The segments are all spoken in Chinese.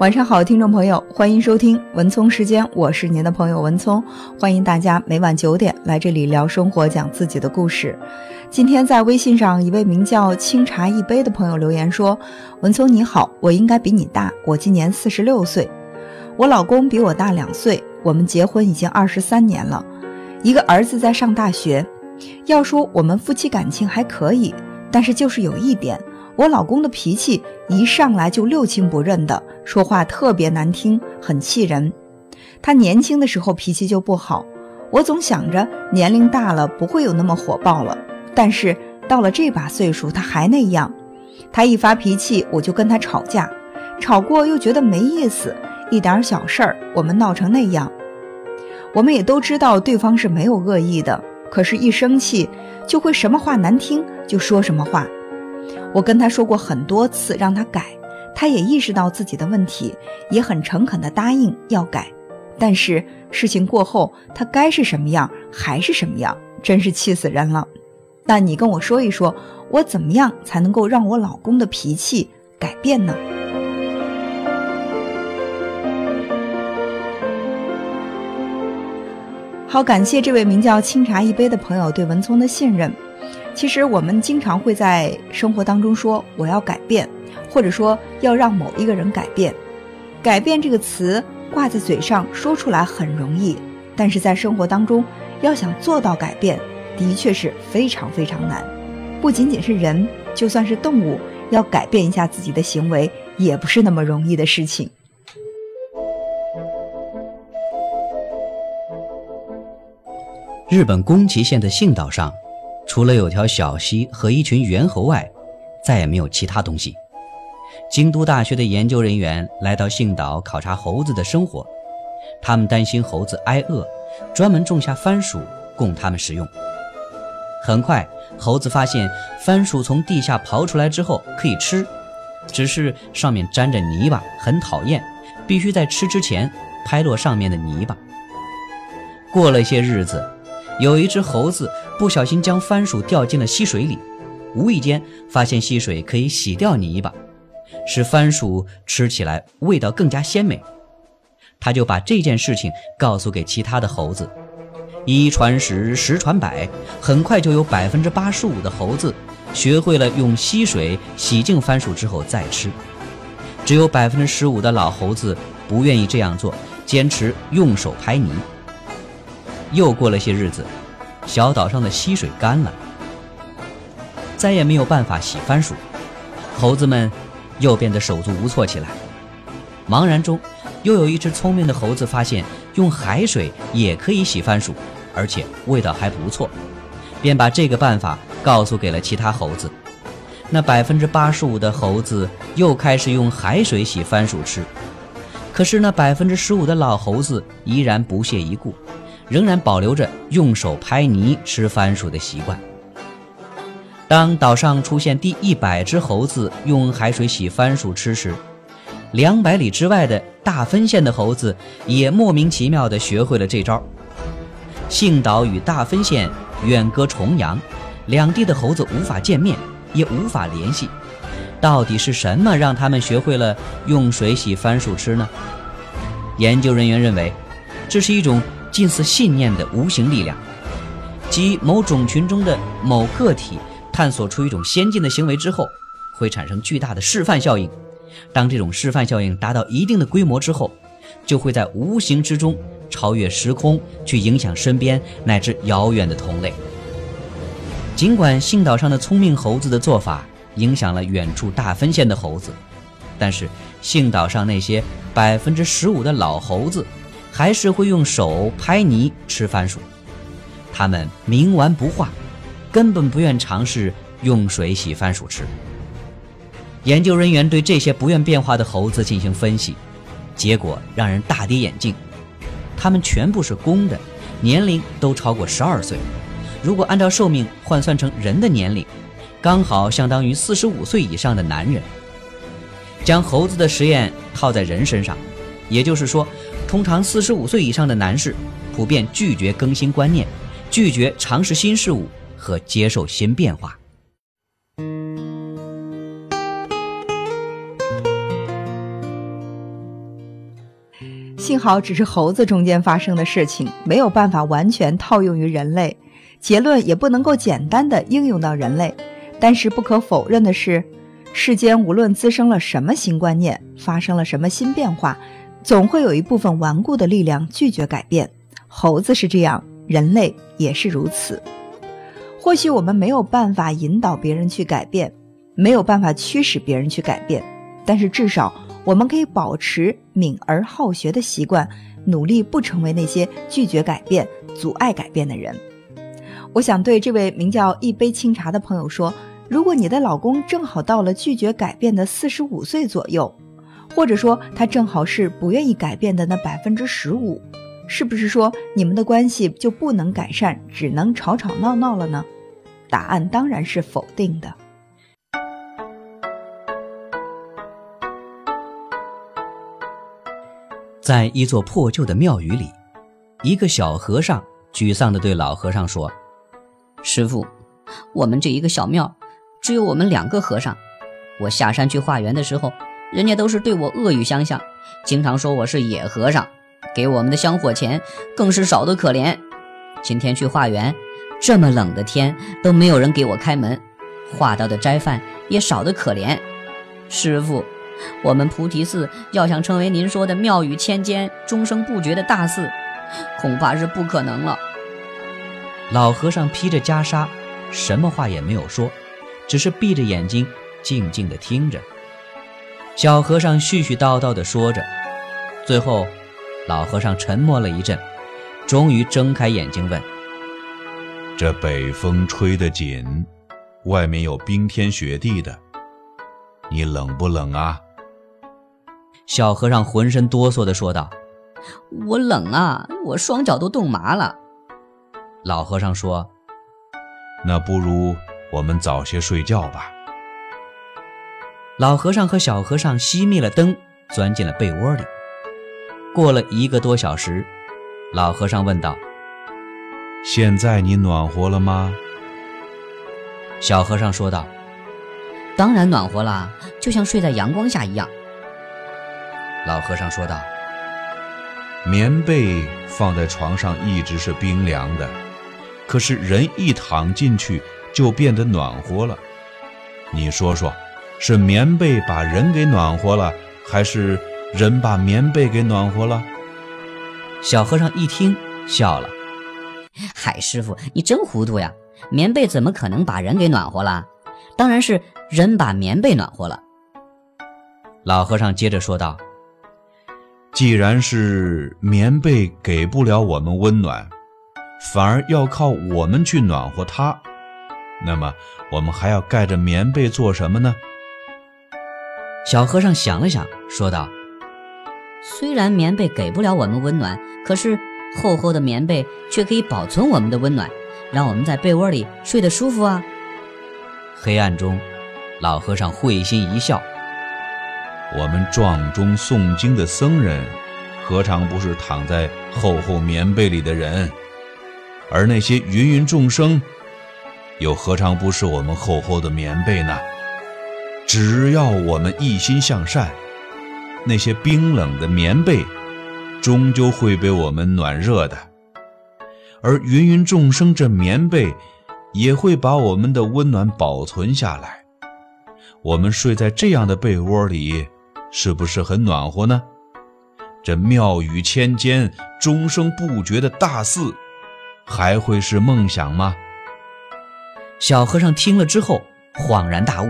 晚上好，听众朋友，欢迎收听文聪时间，我是您的朋友文聪，欢迎大家每晚九点来这里聊生活，讲自己的故事。今天在微信上，一位名叫清茶一杯的朋友留言说：“文聪你好，我应该比你大，我今年四十六岁，我老公比我大两岁，我们结婚已经二十三年了，一个儿子在上大学。要说我们夫妻感情还可以，但是就是有一点。”我老公的脾气一上来就六亲不认的，说话特别难听，很气人。他年轻的时候脾气就不好，我总想着年龄大了不会有那么火爆了，但是到了这把岁数他还那样。他一发脾气我就跟他吵架，吵过又觉得没意思，一点小事儿我们闹成那样。我们也都知道对方是没有恶意的，可是一生气就会什么话难听就说什么话。我跟他说过很多次让他改，他也意识到自己的问题，也很诚恳地答应要改。但是事情过后，他该是什么样还是什么样，真是气死人了。那你跟我说一说，我怎么样才能够让我老公的脾气改变呢？好，感谢这位名叫清茶一杯的朋友对文聪的信任。其实我们经常会在生活当中说我要改变，或者说要让某一个人改变。改变这个词挂在嘴上说出来很容易，但是在生活当中要想做到改变，的确是非常非常难。不仅仅是人，就算是动物，要改变一下自己的行为，也不是那么容易的事情。日本宫崎县的信岛上。除了有条小溪和一群猿猴外，再也没有其他东西。京都大学的研究人员来到幸岛考察猴子的生活，他们担心猴子挨饿，专门种下番薯供它们食用。很快，猴子发现番薯从地下刨出来之后可以吃，只是上面沾着泥巴，很讨厌，必须在吃之前拍落上面的泥巴。过了些日子。有一只猴子不小心将番薯掉进了溪水里，无意间发现溪水可以洗掉泥巴，使番薯吃起来味道更加鲜美。他就把这件事情告诉给其他的猴子，一传十，十传百，很快就有百分之八十五的猴子学会了用溪水洗净番薯之后再吃，只有百分之十五的老猴子不愿意这样做，坚持用手拍泥。又过了些日子，小岛上的溪水干了，再也没有办法洗番薯，猴子们又变得手足无措起来。茫然中，又有一只聪明的猴子发现用海水也可以洗番薯，而且味道还不错，便把这个办法告诉给了其他猴子。那百分之八十五的猴子又开始用海水洗番薯吃，可是那百分之十五的老猴子依然不屑一顾。仍然保留着用手拍泥吃番薯的习惯。当岛上出现第一百只猴子用海水洗番薯吃时，两百里之外的大分县的猴子也莫名其妙地学会了这招。幸岛与大分县远隔重洋，两地的猴子无法见面，也无法联系。到底是什么让他们学会了用水洗番薯吃呢？研究人员认为，这是一种。近似信念的无形力量，即某种群中的某个体探索出一种先进的行为之后，会产生巨大的示范效应。当这种示范效应达到一定的规模之后，就会在无形之中超越时空，去影响身边乃至遥远的同类。尽管信岛上的聪明猴子的做法影响了远处大分县的猴子，但是信岛上那些百分之十五的老猴子。还是会用手拍泥吃番薯，他们冥顽不化，根本不愿尝试用水洗番薯吃。研究人员对这些不愿变化的猴子进行分析，结果让人大跌眼镜。它们全部是公的，年龄都超过十二岁。如果按照寿命换算成人的年龄，刚好相当于四十五岁以上的男人。将猴子的实验套在人身上，也就是说。通常四十五岁以上的男士，普遍拒绝更新观念，拒绝尝试新事物和接受新变化。幸好只是猴子中间发生的事情，没有办法完全套用于人类，结论也不能够简单的应用到人类。但是不可否认的是，世间无论滋生了什么新观念，发生了什么新变化，总会有一部分顽固的力量拒绝改变。猴子是这样，人类也是如此。或许我们没有办法引导别人去改变，没有办法驱使别人去改变，但是至少我们可以保持敏而好学的习惯，努力不成为那些拒绝改变、阻碍改变的人。我想对这位名叫一杯清茶的朋友说：如果你的老公正好到了拒绝改变的四十五岁左右，或者说他正好是不愿意改变的那百分之十五，是不是说你们的关系就不能改善，只能吵吵闹闹了呢？答案当然是否定的。在一座破旧的庙宇里，一个小和尚沮丧地对老和尚说：“师傅，我们这一个小庙，只有我们两个和尚。我下山去化缘的时候，人家都是对我恶语相向，经常说我是野和尚，给我们的香火钱更是少得可怜。今天去化缘。”这么冷的天都没有人给我开门，化到的斋饭也少得可怜。师傅，我们菩提寺要想成为您说的妙语千间、终生不绝的大寺，恐怕是不可能了。老和尚披着袈裟，什么话也没有说，只是闭着眼睛静静地听着。小和尚絮絮叨叨地说着，最后，老和尚沉默了一阵，终于睁开眼睛问。这北风吹得紧，外面有冰天雪地的，你冷不冷啊？小和尚浑身哆嗦地说道：“我冷啊，我双脚都冻麻了。”老和尚说：“那不如我们早些睡觉吧。”老和尚和小和尚熄灭了灯，钻进了被窝里。过了一个多小时，老和尚问道。现在你暖和了吗？小和尚说道：“当然暖和了，就像睡在阳光下一样。”老和尚说道：“棉被放在床上一直是冰凉的，可是人一躺进去就变得暖和了。你说说，是棉被把人给暖和了，还是人把棉被给暖和了？”小和尚一听笑了。海师傅，你真糊涂呀！棉被怎么可能把人给暖和了？当然是人把棉被暖和了。老和尚接着说道：“既然是棉被给不了我们温暖，反而要靠我们去暖和它，那么我们还要盖着棉被做什么呢？”小和尚想了想，说道：“虽然棉被给不了我们温暖，可是……”厚厚的棉被却可以保存我们的温暖，让我们在被窝里睡得舒服啊！黑暗中，老和尚会心一笑。我们撞钟诵经的僧人，何尝不是躺在厚厚棉被里的人？而那些芸芸众生，又何尝不是我们厚厚的棉被呢？只要我们一心向善，那些冰冷的棉被。终究会被我们暖热的，而芸芸众生这棉被也会把我们的温暖保存下来。我们睡在这样的被窝里，是不是很暖和呢？这妙语千间、终生不绝的大寺，还会是梦想吗？小和尚听了之后恍然大悟。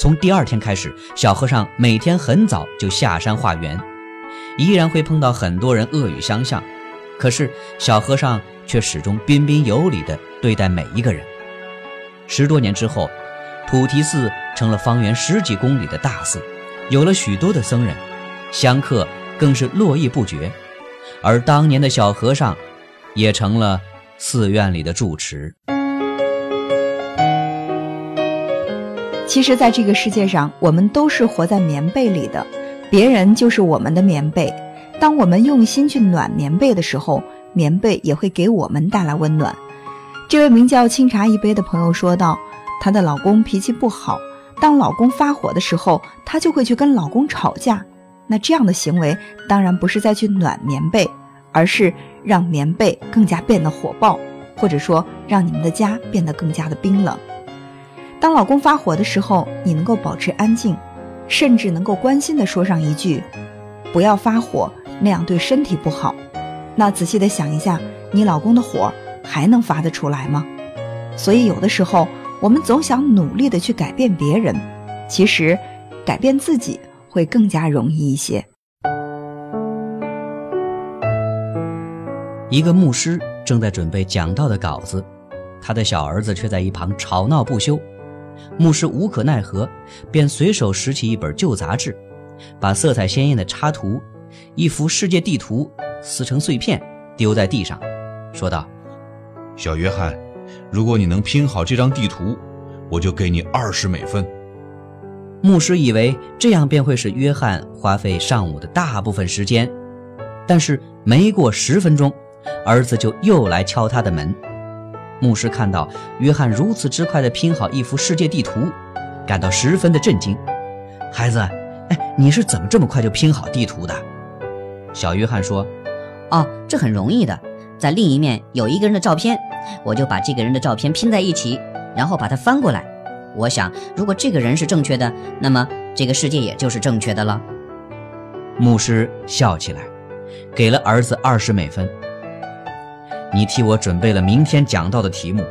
从第二天开始，小和尚每天很早就下山化缘。依然会碰到很多人恶语相向，可是小和尚却始终彬彬有礼地对待每一个人。十多年之后，菩提寺成了方圆十几公里的大寺，有了许多的僧人，香客更是络绎不绝。而当年的小和尚，也成了寺院里的住持。其实，在这个世界上，我们都是活在棉被里的。别人就是我们的棉被，当我们用心去暖棉被的时候，棉被也会给我们带来温暖。这位名叫清茶一杯的朋友说道：“她的老公脾气不好，当老公发火的时候，她就会去跟老公吵架。那这样的行为当然不是再去暖棉被，而是让棉被更加变得火爆，或者说让你们的家变得更加的冰冷。当老公发火的时候，你能够保持安静，甚至能够关心的说上一句：“不要发火，那样对身体不好。”那仔细的想一下，你老公的火还能发得出来吗？所以有的时候，我们总想努力的去改变别人，其实改变自己会更加容易一些。一个牧师正在准备讲道的稿子，他的小儿子却在一旁吵闹不休。牧师无可奈何，便随手拾起一本旧杂志，把色彩鲜艳的插图、一幅世界地图撕成碎片，丢在地上，说道：“小约翰。”如果你能拼好这张地图，我就给你二十美分。牧师以为这样便会使约翰花费上午的大部分时间，但是没过十分钟，儿子就又来敲他的门。牧师看到约翰如此之快地拼好一幅世界地图，感到十分的震惊。孩子，哎，你是怎么这么快就拼好地图的？小约翰说：“哦，这很容易的，在另一面有一个人的照片。”我就把这个人的照片拼在一起，然后把它翻过来。我想，如果这个人是正确的，那么这个世界也就是正确的了。牧师笑起来，给了儿子二十美分。你替我准备了明天讲到的题目。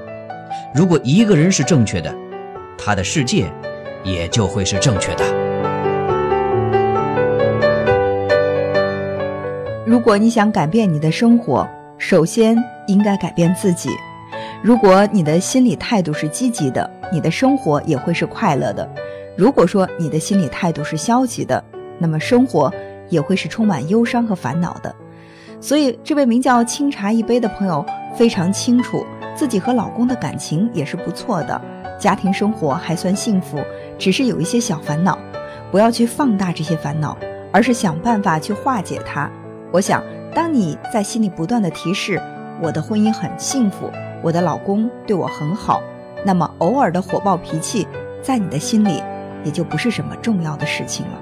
如果一个人是正确的，他的世界也就会是正确的。如果你想改变你的生活，首先。应该改变自己。如果你的心理态度是积极的，你的生活也会是快乐的；如果说你的心理态度是消极的，那么生活也会是充满忧伤和烦恼的。所以，这位名叫“清茶一杯”的朋友非常清楚，自己和老公的感情也是不错的，家庭生活还算幸福，只是有一些小烦恼。不要去放大这些烦恼，而是想办法去化解它。我想，当你在心里不断的提示。我的婚姻很幸福，我的老公对我很好。那么偶尔的火爆脾气，在你的心里也就不是什么重要的事情了。